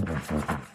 うん。